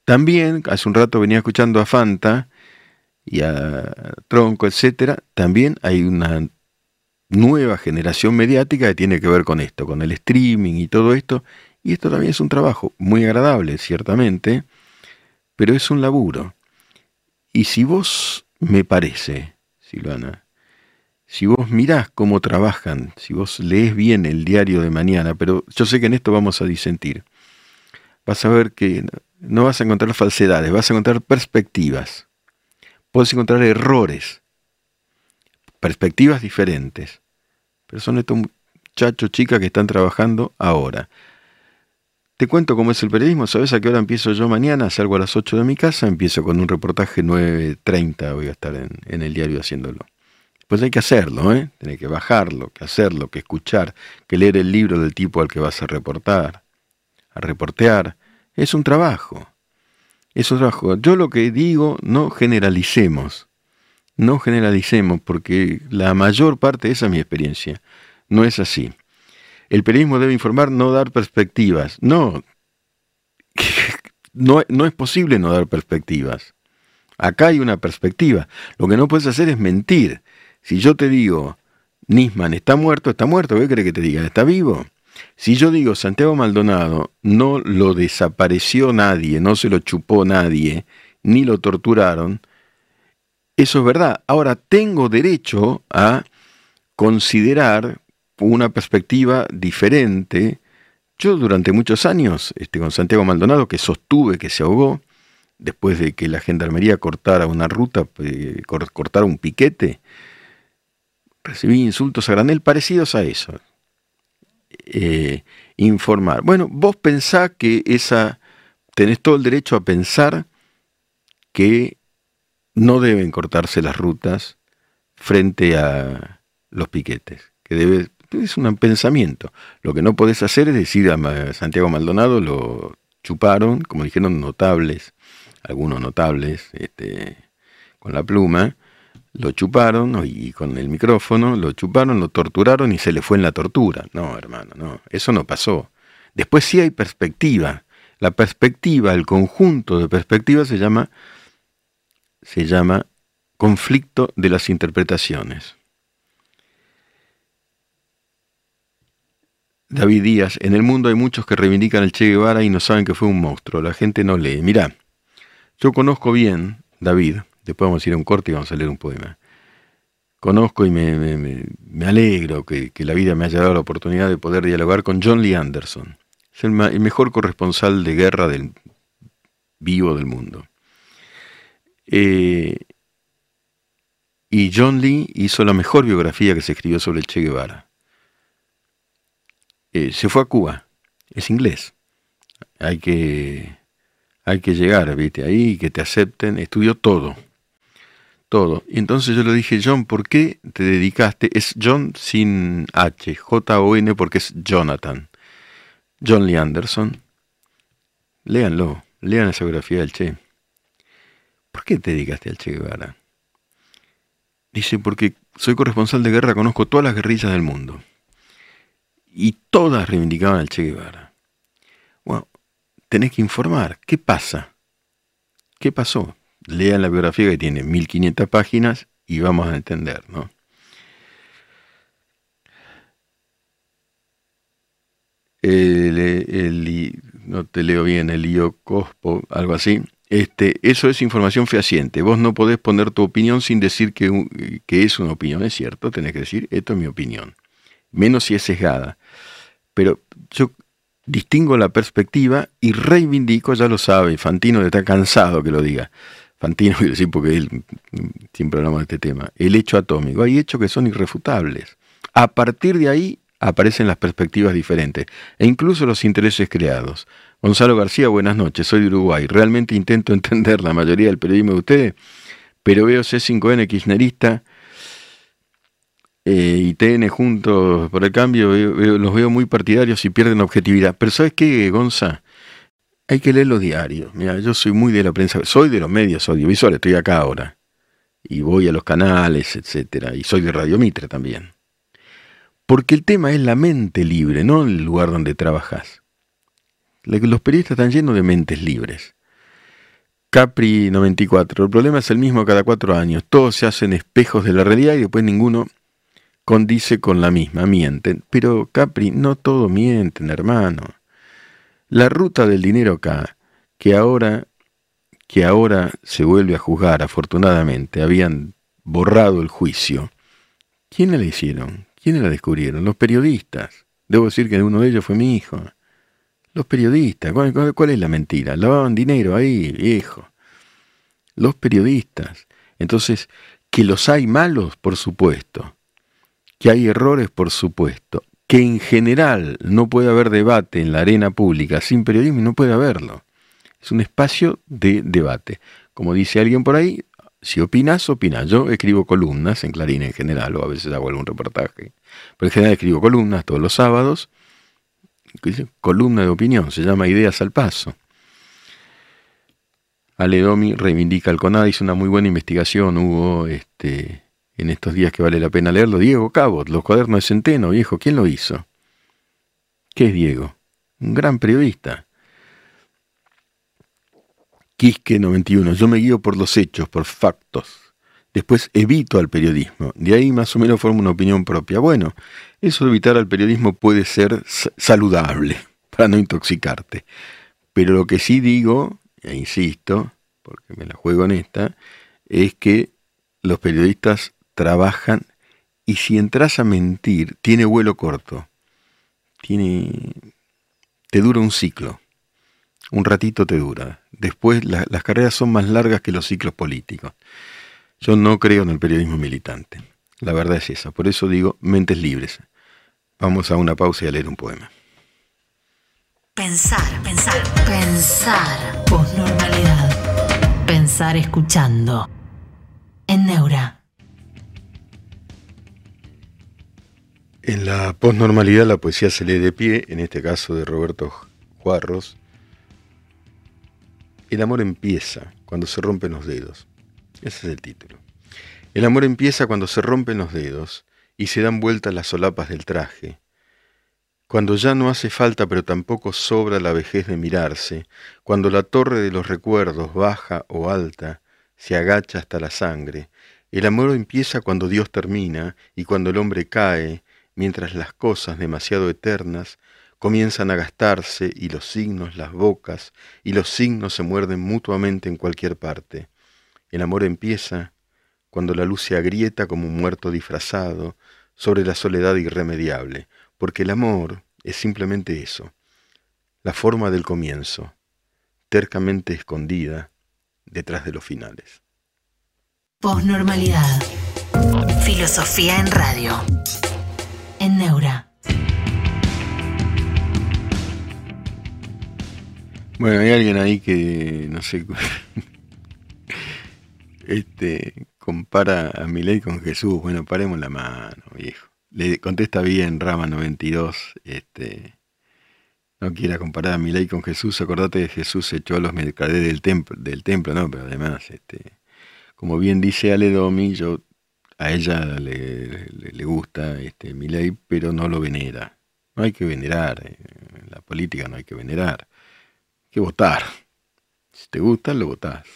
También, hace un rato venía escuchando a Fanta y a Tronco, etcétera, también hay una nueva generación mediática que tiene que ver con esto, con el streaming y todo esto, y esto también es un trabajo muy agradable, ciertamente, pero es un laburo. Y si vos, me parece, Silvana, si vos mirás cómo trabajan, si vos lees bien el diario de mañana, pero yo sé que en esto vamos a disentir, vas a ver que no vas a encontrar falsedades, vas a encontrar perspectivas. Puedes encontrar errores, perspectivas diferentes. Pero son estos muchachos, chicas que están trabajando ahora. Te cuento cómo es el periodismo. ¿Sabes a qué hora empiezo yo mañana? Salgo a las 8 de mi casa, empiezo con un reportaje 9.30, voy a estar en, el diario haciéndolo. Pues hay que hacerlo, ¿eh? Tienes que bajarlo, que hacerlo, que escuchar, que leer el libro del tipo al que vas a reportar, a reportear. Es un trabajo. Es un trabajo. Yo lo que digo, no generalicemos. No generalicemos, porque la mayor parte, esa es mi experiencia, no es así. El periodismo debe informar, no dar perspectivas. No, no, no es posible no dar perspectivas. Acá hay una perspectiva. Lo que no puedes hacer es mentir. Si yo te digo, Nisman está muerto, está muerto, ¿qué crees que te diga? ¿Está vivo? Si yo digo, Santiago Maldonado no lo desapareció nadie, no se lo chupó nadie, ni lo torturaron, eso es verdad. Ahora, tengo derecho a considerar una perspectiva diferente. Yo durante muchos años, este, con Santiago Maldonado, que sostuve que se ahogó, después de que la gendarmería cortara una ruta, eh, cortara un piquete, recibí insultos a granel parecidos a eso. Eh, informar. Bueno, vos pensás que esa, tenés todo el derecho a pensar que no deben cortarse las rutas frente a los piquetes, que debe, es un pensamiento. Lo que no podés hacer es decir a Santiago Maldonado lo chuparon, como dijeron notables, algunos notables, este, con la pluma, lo chuparon y con el micrófono lo chuparon, lo torturaron y se le fue en la tortura. No, hermano, no, eso no pasó. Después sí hay perspectiva. La perspectiva, el conjunto de perspectivas se llama se llama conflicto de las interpretaciones. David Díaz, en el mundo hay muchos que reivindican al Che Guevara y no saben que fue un monstruo. La gente no lee. Mirá, yo conozco bien, David, después vamos a ir a un corte y vamos a leer un poema. Conozco y me, alegro que, la vida me haya dado la oportunidad de poder dialogar con John Lee Anderson. Es el, mejor corresponsal de guerra del vivo del mundo. Eh, y John Lee hizo la mejor biografía que se escribió sobre el Che Guevara. Eh, se fue a Cuba, es inglés. Hay que, hay que llegar, viste, ahí, que te acepten. Estudió todo, todo. Y entonces yo le dije, John, ¿por qué te dedicaste? Es John sin H, J-O-N, porque es Jonathan. John Lee Anderson. Léanlo, lean esa biografía del Che. ¿Por qué te dedicaste al Che Guevara? Dice, porque soy corresponsal de guerra, conozco todas las guerrillas del mundo y todas reivindicaban al Che Guevara. Bueno, tenés que informar, ¿qué pasa? ¿Qué pasó? Lean la biografía que tiene 1500 páginas y vamos a entender, ¿no? No te leo bien, el Cospo, algo así. Este, eso es información fehaciente. Vos no podés poner tu opinión sin decir que, que es una opinión, es cierto, tenés que decir, esto es mi opinión menos si es sesgada. Pero yo distingo la perspectiva y reivindico, ya lo sabe, Fantino está cansado que lo diga. Fantino, quiero decir porque él siempre hablamos de este tema, el hecho atómico. Hay hechos que son irrefutables. A partir de ahí aparecen las perspectivas diferentes e incluso los intereses creados. Gonzalo García, buenas noches, soy de Uruguay. Realmente intento entender la mayoría del periodismo de ustedes, pero veo C5N kirchnerista eh, y TN juntos por el cambio, los veo muy partidarios y pierden objetividad. Pero ¿sabes qué, Gonza? Hay que leer los diarios. Mira, yo soy muy de la prensa, soy de los medios audiovisuales, estoy acá ahora. Y voy a los canales, etcétera. Y soy de Radio Mitre también. Porque el tema es la mente libre, no el lugar donde trabajas. Los periodistas están llenos de mentes libres. Capri 94. El problema es el mismo cada cuatro años. Todos se hacen espejos de la realidad y después ninguno condice con la misma, mienten. Pero Capri, no todo mienten, hermano. La ruta del dinero acá, que ahora, que ahora se vuelve a juzgar, afortunadamente, habían borrado el juicio. ¿Quiénes la hicieron? ¿Quiénes la descubrieron? Los periodistas. Debo decir que uno de ellos fue mi hijo. Los periodistas. ¿Cuál, cuál es la mentira? Lavaban dinero ahí, viejo. Los periodistas. Entonces, que los hay malos, por supuesto que hay errores, por supuesto, que en general no puede haber debate en la arena pública sin periodismo y no puede haberlo. Es un espacio de debate. Como dice alguien por ahí, si opinas, opinas. Yo escribo columnas en Clarín en general, o a veces hago algún reportaje. Pero en general escribo columnas todos los sábados. Columna de opinión, se llama Ideas al Paso. Ale Domi reivindica el CONAD, hizo una muy buena investigación, hubo este, en estos días que vale la pena leerlo, Diego Cabot, Los cuadernos de Centeno, viejo, ¿quién lo hizo? ¿Qué es Diego? Un gran periodista. Quisque 91, yo me guío por los hechos, por factos. Después evito al periodismo. De ahí más o menos formo una opinión propia. Bueno, eso de evitar al periodismo puede ser saludable, para no intoxicarte. Pero lo que sí digo, e insisto, porque me la juego en esta, es que los periodistas trabajan y si entras a mentir, tiene vuelo corto. Tiene te dura un ciclo. Un ratito te dura. Después las carreras son más largas que los ciclos políticos. Yo no creo en el periodismo militante. La verdad es esa. Por eso digo mentes libres. Vamos a una pausa y a leer un poema. Pensar, pensar, pensar. Posnormalidad. Pensar escuchando. En Neura. En la posnormalidad la poesía se lee de pie, en este caso de Roberto Juarros. El amor empieza cuando se rompen los dedos. Ese es el título. El amor empieza cuando se rompen los dedos y se dan vueltas las solapas del traje, cuando ya no hace falta pero tampoco sobra la vejez de mirarse, cuando la torre de los recuerdos, baja o alta, se agacha hasta la sangre. El amor empieza cuando Dios termina y cuando el hombre cae, mientras las cosas demasiado eternas comienzan a gastarse y los signos, las bocas y los signos se muerden mutuamente en cualquier parte. El amor empieza cuando la luz se agrieta como un muerto disfrazado sobre la soledad irremediable, porque el amor es simplemente eso, la forma del comienzo, tercamente escondida detrás de los finales. Filosofía en radio. En Neura. Bueno, hay alguien ahí que, no sé, este, compara a Milei con Jesús. Bueno, paremos la mano, viejo. Le contesta bien Rama 92, este, no quiera comparar a Milei con Jesús, acordate que Jesús echó a los mercaderes del templo, del templo, no, pero además, este, como bien dice Ale Domi, yo a ella le, le, gusta este Milei, pero no lo venera. No hay que venerar, eh, la política no hay que venerar, hay que votar. Si te gusta, lo votás.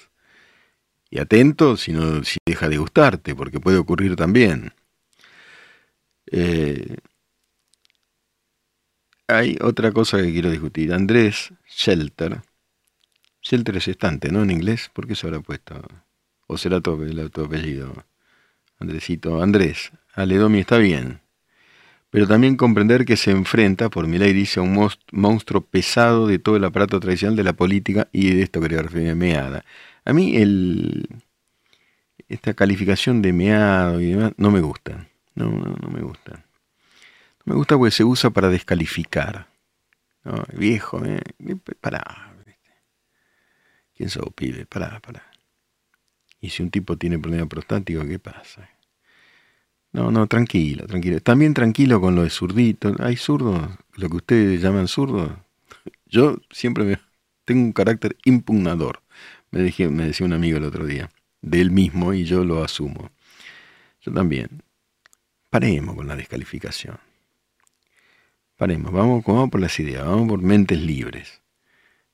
Y atento si no, si deja de gustarte, porque puede ocurrir también. Eh, hay otra cosa que quiero discutir. Andrés Shelter. Shelter es estante, ¿no? En inglés. ¿Por qué se habrá puesto? ¿O será tu apellido? Andresito. Andrés. Aledomi está bien. Pero también comprender que se enfrenta, por mi ley dice, a un monstruo pesado de todo el aparato tradicional de la política y de esto quería referirme meada. A mí el, esta calificación de meado y demás no me gusta. No, no, no me gusta. No me gusta porque se usa para descalificar. Viejo, eh, pará. ¿Quién sos, pibe? Pará, pará. Y si un tipo tiene problema prostático, ¿qué pasa? No, no, tranquilo, tranquilo. También tranquilo con lo de zurdito. ¿Hay zurdos? Lo que ustedes llaman zurdos. Yo siempre tengo un carácter impugnador. Me, me decía un amigo el otro día. De él mismo y yo lo asumo. Yo también. Paremos con la descalificación. Paremos, vamos, vamos por las ideas, vamos por mentes libres.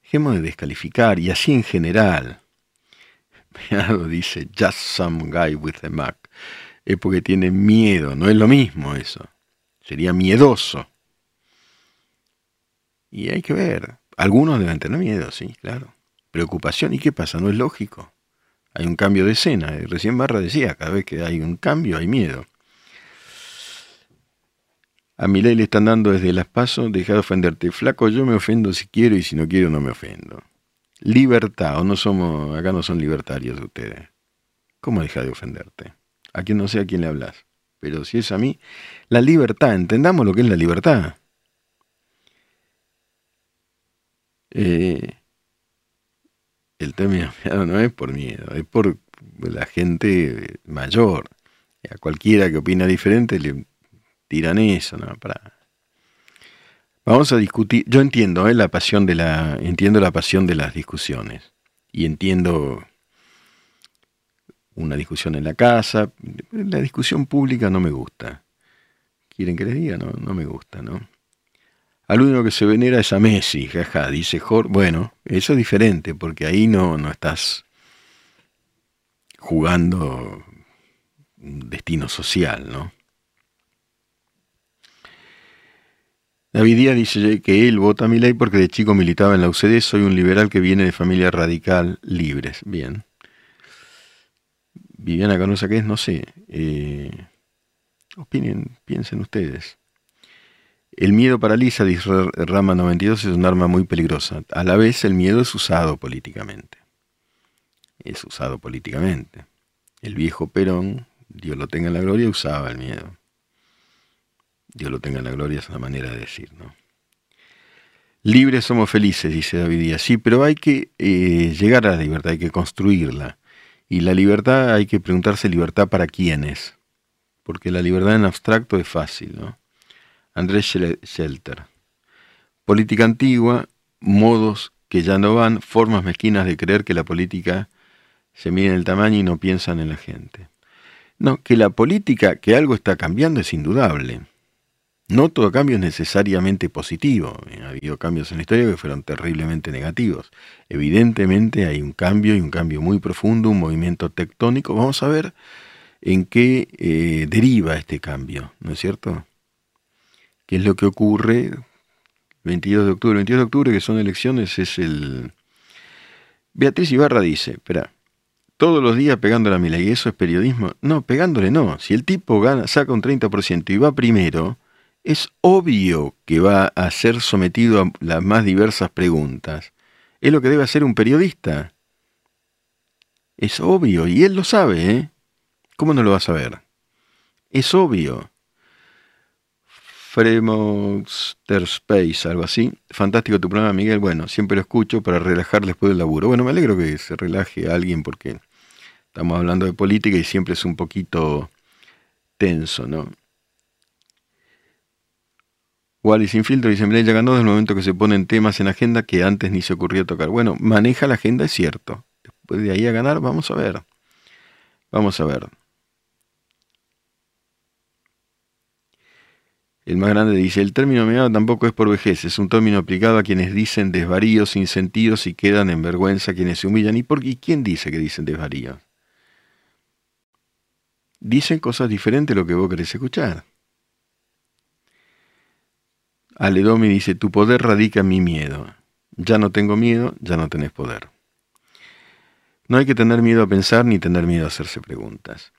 Dejemos de descalificar y así en general. Meado dice, just some guy with a Mac. Es porque tiene miedo, no es lo mismo eso. Sería miedoso. Y hay que ver. Algunos deben tener miedo, sí, claro. Preocupación, ¿y qué pasa? ¿No es lógico? Hay un cambio de escena. Recién Barra decía, cada vez que hay un cambio hay miedo. A mi ley le están dando desde las pasos, deja de ofenderte. Flaco, yo me ofendo si quiero y si no quiero no me ofendo. Libertad, o no somos, acá no son libertarios ustedes. ¿Cómo deja de ofenderte? A quien no sé a quién le hablas. Pero si es a mí, la libertad, entendamos lo que es la libertad. Eh, el tema no es por miedo, es por la gente mayor. A cualquiera que opina diferente le tiran eso, ¿no? Para... Vamos a discutir, yo entiendo ¿eh? la pasión de la, entiendo la pasión de las discusiones y entiendo una discusión en la casa, la discusión pública no me gusta. ¿Quieren que les diga? No, no me gusta, ¿no? Al único que se venera es a Messi, jaja, dice Jorge. Bueno, eso es diferente, porque ahí no, no estás jugando un destino social, ¿no? David Díaz dice que él vota mi ley porque de chico militaba en la UCD, soy un liberal que viene de familia radical libres. Bien. Viviana Canosa, ¿qué es? No sé. Eh, opinen, piensen ustedes. El miedo paraliza, dice Rama 92, es un arma muy peligrosa. A la vez el miedo es usado políticamente. Es usado políticamente. El viejo Perón, Dios lo tenga en la gloria, usaba el miedo. Dios lo tenga en la gloria, es una manera de decir, ¿no? Libres somos felices, dice David Díaz. Sí, pero hay que eh, llegar a la libertad, hay que construirla. Y la libertad, hay que preguntarse libertad para quiénes. Porque la libertad en abstracto es fácil, ¿no? Andrés Shelter. Política antigua, modos que ya no van, formas mezquinas de creer que la política se mide en el tamaño y no piensan en la gente. No, que la política, que algo está cambiando es indudable. No todo cambio es necesariamente positivo. Ha habido cambios en la historia que fueron terriblemente negativos. Evidentemente hay un cambio y un cambio muy profundo, un movimiento tectónico. Vamos a ver en qué eh, deriva este cambio, ¿no es cierto? ¿Qué es lo que ocurre? 22 de octubre, 22 de octubre, que son elecciones, es el... Beatriz Ibarra dice, espera, todos los días pegándole a Milei, ¿eso es periodismo? No, pegándole no. Si el tipo gana, saca un 30% y va primero, es obvio que va a ser sometido a las más diversas preguntas. Es lo que debe hacer un periodista. Es obvio, y él lo sabe, ¿eh? ¿Cómo no lo va a saber? Es obvio. Fremonster Space, algo así. Fantástico tu programa, Miguel. Bueno, siempre lo escucho para relajar después del laburo. Bueno, me alegro que se relaje a alguien porque estamos hablando de política y siempre es un poquito tenso, ¿no? Wally sin filtro dice, ya ganó desde el momento que se ponen temas en agenda que antes ni se ocurrió tocar. Bueno, maneja la agenda, es cierto. Después de ahí a ganar, vamos a ver. Vamos a ver. El más grande dice, el término meado tampoco es por vejez, es un término aplicado a quienes dicen desvaríos sin sentidos y quedan en vergüenza quienes se humillan. ¿Y por qué? ¿Quién dice que dicen desvaríos? Dicen cosas diferentes a lo que vos querés escuchar. Aledomi dice, tu poder radica en mi miedo. Ya no tengo miedo, ya no tenés poder. No hay que tener miedo a pensar ni tener miedo a hacerse preguntas.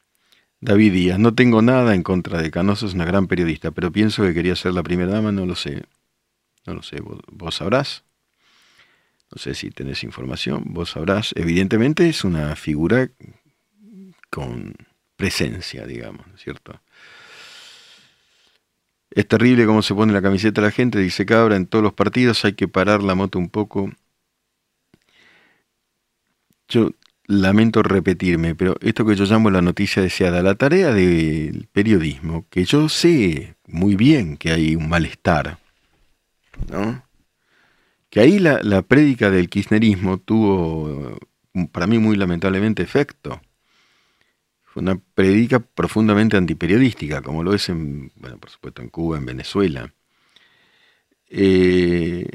David Díaz, no tengo nada en contra de Canoso, es una gran periodista, pero pienso que quería ser la primera dama, no lo sé. No lo sé, vos, sabrás. No sé si tenés información, vos sabrás. Evidentemente es una figura con presencia, digamos, ¿cierto? Es terrible cómo se pone la camiseta la gente, dice Cabra, en todos los partidos hay que parar la moto un poco. Yo lamento repetirme, pero esto que yo llamo la noticia deseada, la tarea del periodismo, que yo sé muy bien que hay un malestar, ¿no? Que ahí la, la prédica del kirchnerismo tuvo, para mí muy lamentablemente, efecto. Fue una predica profundamente antiperiodística, como lo es en, bueno, por supuesto en Cuba, en Venezuela. Eh,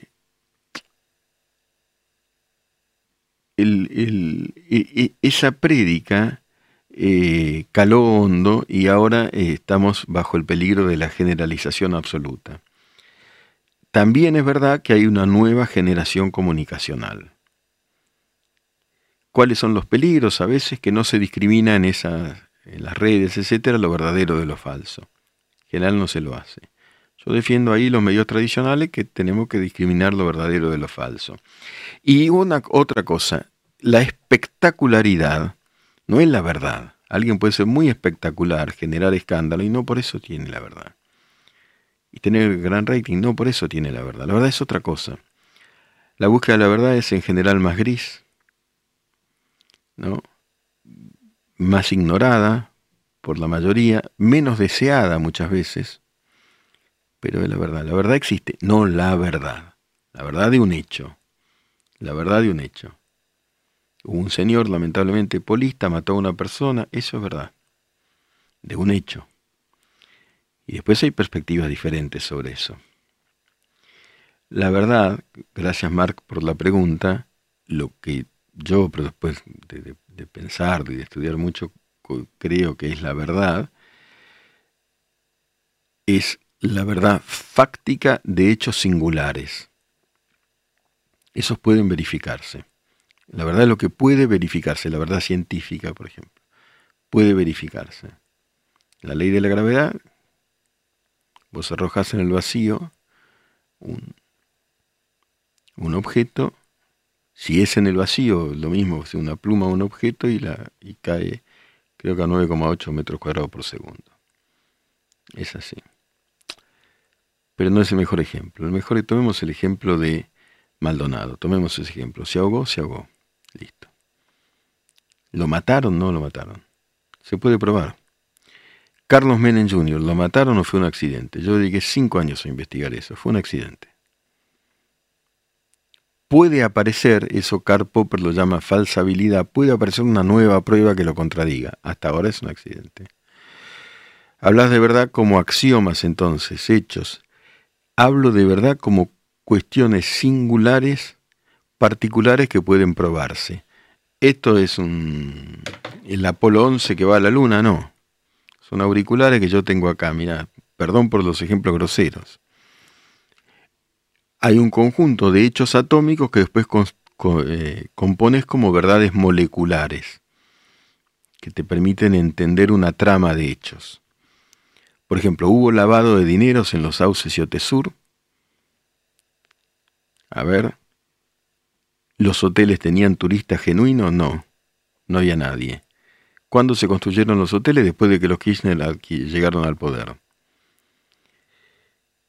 esa prédica eh, caló hondo y ahora eh, estamos bajo el peligro de la generalización absoluta. También es verdad que hay una nueva generación comunicacional cuáles son los peligros a veces que no se discrimina en, esas, en las redes, etcétera, lo verdadero de lo falso. En general no se lo hace. Yo defiendo ahí los medios tradicionales que tenemos que discriminar lo verdadero de lo falso. Y una otra cosa, la espectacularidad no es la verdad. Alguien puede ser muy espectacular, generar escándalo y no por eso tiene la verdad. Y tener gran rating no por eso tiene la verdad. La verdad es otra cosa. La búsqueda de la verdad es en general más gris, ¿no? más ignorada por la mayoría, menos deseada muchas veces, pero es la verdad. La verdad existe, no la verdad. La verdad de un hecho. La verdad de un hecho. Un señor, lamentablemente polista, mató a una persona, eso es verdad. De un hecho. Y después hay perspectivas diferentes sobre eso. La verdad, gracias Mark por la pregunta, lo que yo, pero después de, pensar y de estudiar mucho, creo que es la verdad, es la verdad fáctica de hechos singulares. Esos pueden verificarse. La verdad es lo que puede verificarse, la verdad científica, por ejemplo, puede verificarse. La ley de la gravedad, vos arrojas en el vacío un, un objeto si es en el vacío, lo mismo, una pluma un objeto y, la, y cae, creo que a 9,8 metros cuadrados por segundo. Es así. Pero no es el mejor ejemplo. El mejor, tomemos el ejemplo de Maldonado. Tomemos ese ejemplo. Se ahogó, se ahogó. Listo. ¿Lo mataron? No lo mataron. Se puede probar. Carlos Menem Jr., ¿lo mataron o fue un accidente? Yo dediqué cinco años a investigar eso. Fue un accidente puede aparecer, eso Karl Popper lo llama falsabilidad, puede aparecer una nueva prueba que lo contradiga. Hasta ahora es un accidente. Hablas de verdad como axiomas entonces, hechos. Hablo de verdad como cuestiones singulares, particulares que pueden probarse. Esto es un... el Apolo 11 que va a la Luna, no. Son auriculares que yo tengo acá, mira, perdón por los ejemplos groseros. Hay un conjunto de hechos atómicos que después eh, compones como verdades moleculares, que te permiten entender una trama de hechos. Por ejemplo, ¿hubo lavado de dineros en los sauces y Otesur? A ver. ¿Los hoteles tenían turistas genuinos? No, no había nadie. ¿Cuándo se construyeron los hoteles? Después de que los Kirchner llegaron al poder.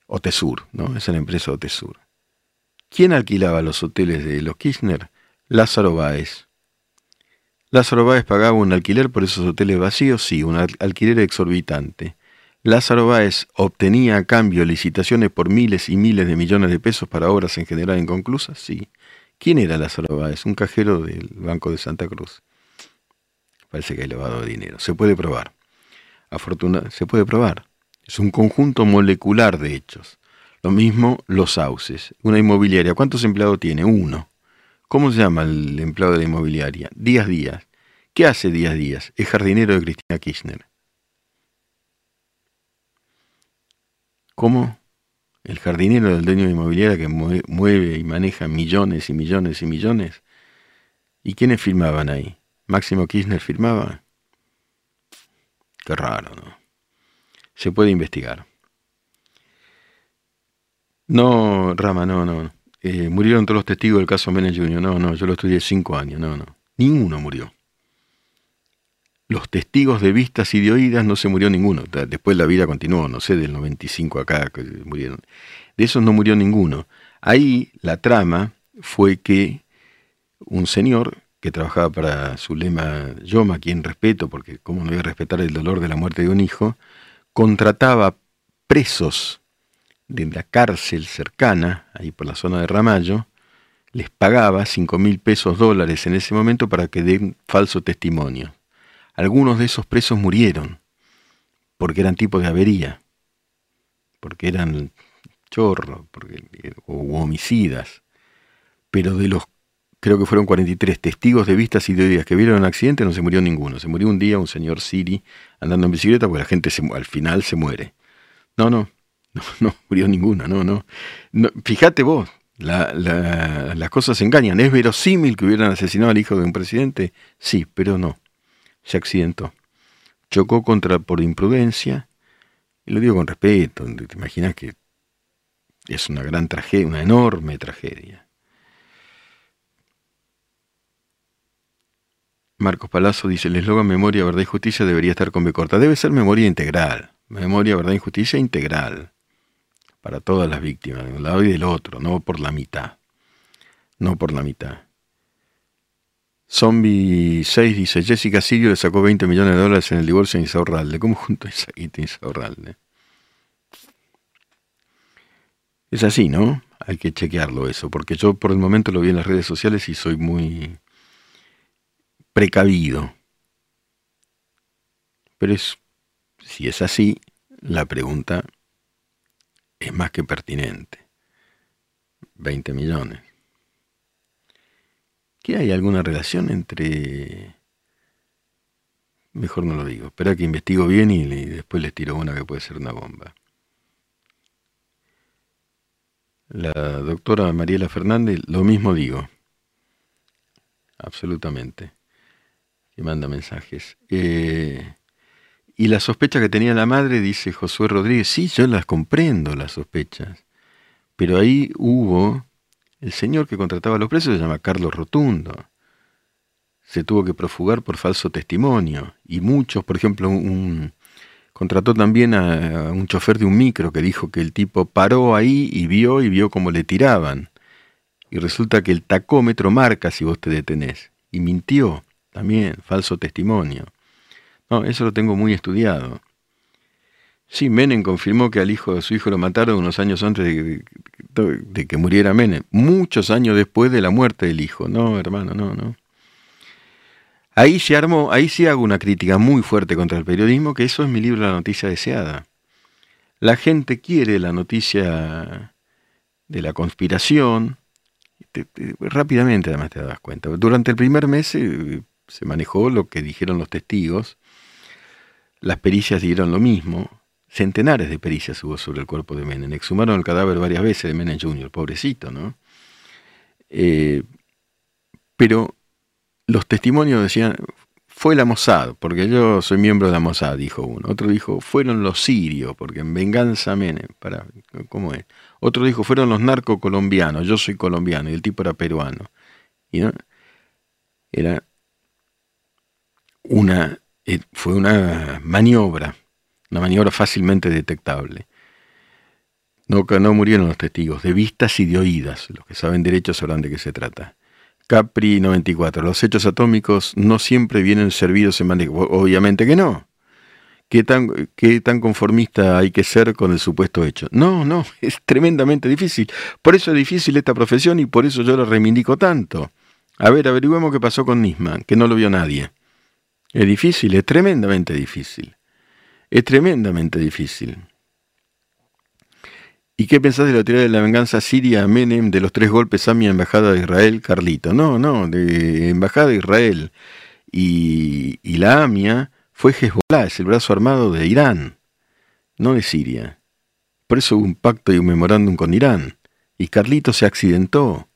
Otesur, ¿no? Es la empresa Otesur. ¿Quién alquilaba los hoteles de los Kirchner? Lázaro Báez. Lázaro Báez pagaba un alquiler por esos hoteles vacíos, sí, un alquiler exorbitante. Lázaro Báez obtenía a cambio licitaciones por miles y miles de millones de pesos para obras en general inconclusas, sí. ¿Quién era Lázaro Báez? Un cajero del Banco de Santa Cruz. Parece que hay lavado dinero. Se puede probar. Afortuna, se puede probar. Es un conjunto molecular de hechos. Lo mismo los sauces. Una inmobiliaria, ¿cuántos empleados tiene? Uno. ¿Cómo se llama el empleado de la inmobiliaria? Díaz Díaz. ¿Qué hace Díaz Díaz? Es jardinero de Cristina Kirchner. ¿Cómo? El jardinero del dueño de inmobiliaria que mueve y maneja millones y millones y millones. ¿Y quiénes firmaban ahí? ¿Máximo Kirchner firmaba? Qué raro, ¿no? Se puede investigar. No, Rama, no, no. Eh, murieron todos los testigos del caso Menem Jr. No, no, yo lo estudié cinco años, no, no. Ninguno murió. Los testigos de vistas y de oídas no se murió ninguno. Después la vida continuó, no sé, del 95 acá que murieron. De esos no murió ninguno. Ahí la trama fue que un señor que trabajaba para su lema Yoma, quien respeto, porque cómo no voy a respetar el dolor de la muerte de un hijo, contrataba presos de la cárcel cercana, ahí por la zona de Ramallo, les pagaba cinco mil pesos dólares en ese momento para que den falso testimonio. Algunos de esos presos murieron, porque eran tipos de avería, porque eran chorros, porque, o homicidas. Pero de los, creo que fueron 43 testigos de vistas y de oídas que vieron un accidente, no se murió ninguno. Se murió un día un señor Siri andando en bicicleta, porque la gente al final se muere. No, no, no, no murió ninguna, no, no. fíjate vos, las cosas se engañan. ¿Es verosímil que hubieran asesinado al hijo de un presidente? Sí, pero no. Se accidentó. Chocó contra por imprudencia. Y lo digo con respeto. Te imaginas que es una gran tragedia, una enorme tragedia. Marcos Palazzo dice, el eslogan Memoria, Verdad y Justicia debería estar con B corta. Debe ser memoria integral. Memoria, Verdad y Justicia integral para todas las víctimas, de un lado y del otro, no por la mitad. No por la mitad. Zombie 6 dice, Jessica Sirio le sacó 20 millones de dólares en el divorcio de Insaurralde. ¿Cómo junto esa guita Insaurralde? Es así, ¿no? Hay que chequearlo eso, porque yo por el momento lo vi en las redes sociales y soy muy precavido. Pero es, si es así, la pregunta es más que pertinente. 20 millones. ¿Qué hay alguna relación entre... Mejor no lo digo. Espera que investigo bien y, después les tiro una que puede ser una bomba. La doctora Mariela Fernández, lo mismo digo. Absolutamente. Que manda mensajes. Eh, y la sospecha que tenía la madre, dice Josué Rodríguez, sí, yo las comprendo, las sospechas. Pero ahí hubo, el señor que contrataba a los presos se llama Carlos Rotundo. Se tuvo que profugar por falso testimonio. Y muchos, por ejemplo, un, contrató también a, un chofer de un micro que dijo que el tipo paró ahí y vio y vio cómo le tiraban. Y resulta que el tacómetro marca si vos te detenés. Y mintió también, falso testimonio. No, eso lo tengo muy estudiado. Sí, Menem confirmó que al hijo de su hijo lo mataron unos años antes de, que muriera Menem, muchos años después de la muerte del hijo. No, hermano, no, no. Ahí se armó, ahí sí hago una crítica muy fuerte contra el periodismo, que eso es mi libro La noticia deseada. La gente quiere la noticia de la conspiración, rápidamente además te das cuenta. Durante el primer mes eh, se manejó lo que dijeron los testigos, las pericias dieron lo mismo, centenares de pericias hubo sobre el cuerpo de Menem, exhumaron el cadáver varias veces de Menem Jr., pobrecito, ¿no? Eh, pero los testimonios decían, fue la Mossad, porque yo soy miembro de la Mossad, dijo uno. Otro dijo, fueron los sirios, porque en venganza Menem, para, ¿cómo es? Otro dijo, fueron los narcocolombianos, yo soy colombiano, y el tipo era peruano. No, era una, eh, fue una maniobra, una maniobra fácilmente detectable. No, no murieron los testigos, de vistas y de oídas. Los que saben derecho sabrán de qué se trata. Capri 94. Los hechos atómicos no siempre vienen servidos en bandeja. Obviamente que no. ¿Qué tan, ¿Qué tan conformista hay que ser con el supuesto hecho? No, no, es tremendamente difícil. Por eso es difícil esta profesión y por eso yo lo reivindico tanto. A ver, averigüemos qué pasó con Nisman, que no lo vio nadie. Es difícil, es tremendamente difícil. Es tremendamente difícil. ¿Y qué pensás de la teoría de la venganza siria Menem de los tres golpes a mi embajada de Israel, Carlito? No, no, de embajada de Israel y, y la AMIA fue Hezbollah, es el brazo armado de Irán, no de Siria. Por eso hubo un pacto y un memorándum con Irán. Y Carlito se accidentó.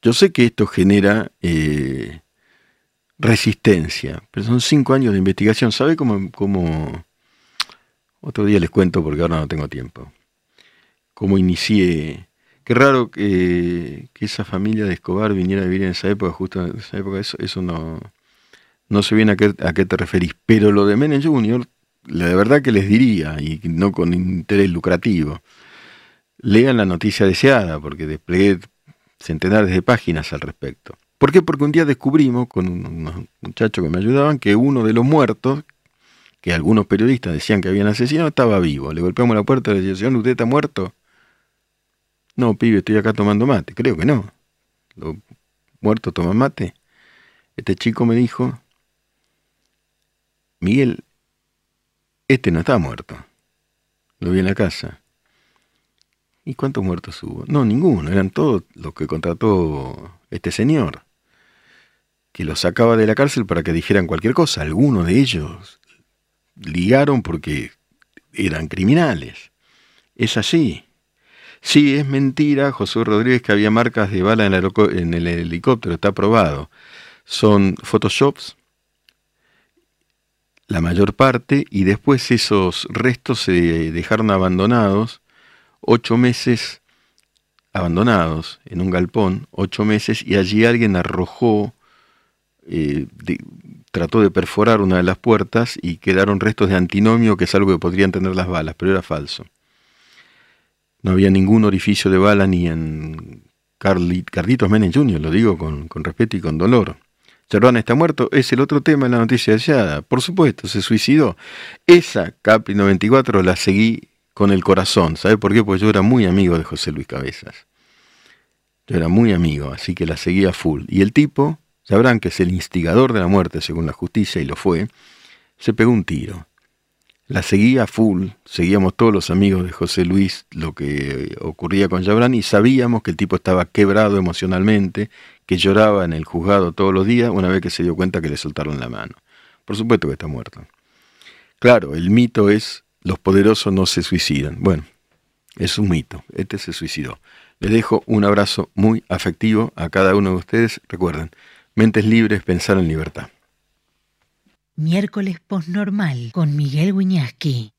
Yo sé que esto genera eh, resistencia, pero son cinco años de investigación. ¿Sabe cómo, cómo... Otro día les cuento porque ahora no tengo tiempo cómo inicié. Qué raro que, esa familia de Escobar viniera a vivir en esa época, justo en esa época, eso, no, no sé bien a qué, a qué te referís. Pero lo de Menem Jr., la verdad que les diría, y no con interés lucrativo, lean la noticia deseada, porque desplegué centenares de páginas al respecto. ¿Por qué? Porque un día descubrimos, con unos muchachos que me ayudaban, que uno de los muertos, que algunos periodistas decían que habían asesinado, estaba vivo. Le golpeamos la puerta y le decíamos, ¿usted está muerto? No, pibe, estoy acá tomando mate. Creo que no. Los muertos toman mate. Este chico me dijo, Miguel, este no está muerto. Lo vi en la casa. ¿Y cuántos muertos hubo? No, ninguno. Eran todos los que contrató este señor. Que los sacaba de la cárcel para que dijeran cualquier cosa. Algunos de ellos ligaron porque eran criminales. Es así. Sí, es mentira, José Rodríguez, que había marcas de bala en el, helicóptero, está probado. Son photoshops, la mayor parte, y después esos restos se dejaron abandonados, ocho meses abandonados en un galpón, ocho meses, y allí alguien arrojó, eh, trató de perforar una de las puertas y quedaron restos de antinomio, que es algo que podrían tener las balas, pero era falso. No había ningún orificio de bala ni en Carlitos Menem Jr., lo digo con, respeto y con dolor. Charbán está muerto, es el otro tema en la noticia deseada. Por supuesto, se suicidó. Esa Capri 94 la seguí con el corazón. ¿Sabe por qué? Porque yo era muy amigo de José Luis Cabezas. Yo era muy amigo, así que la seguía full. Y el tipo, sabrán que es el instigador de la muerte según la justicia, y lo fue, se pegó un tiro la seguía full, seguíamos todos los amigos de José Luis lo que ocurría con Jabran y sabíamos que el tipo estaba quebrado emocionalmente, que lloraba en el juzgado todos los días una vez que se dio cuenta que le soltaron la mano. Por supuesto que está muerto. Claro, el mito es los poderosos no se suicidan. Bueno, es un mito, este se suicidó. Les dejo un abrazo muy afectivo a cada uno de ustedes. Recuerden, mentes libres, pensar en libertad. Miércoles Postnormal con Miguel Wiñaski.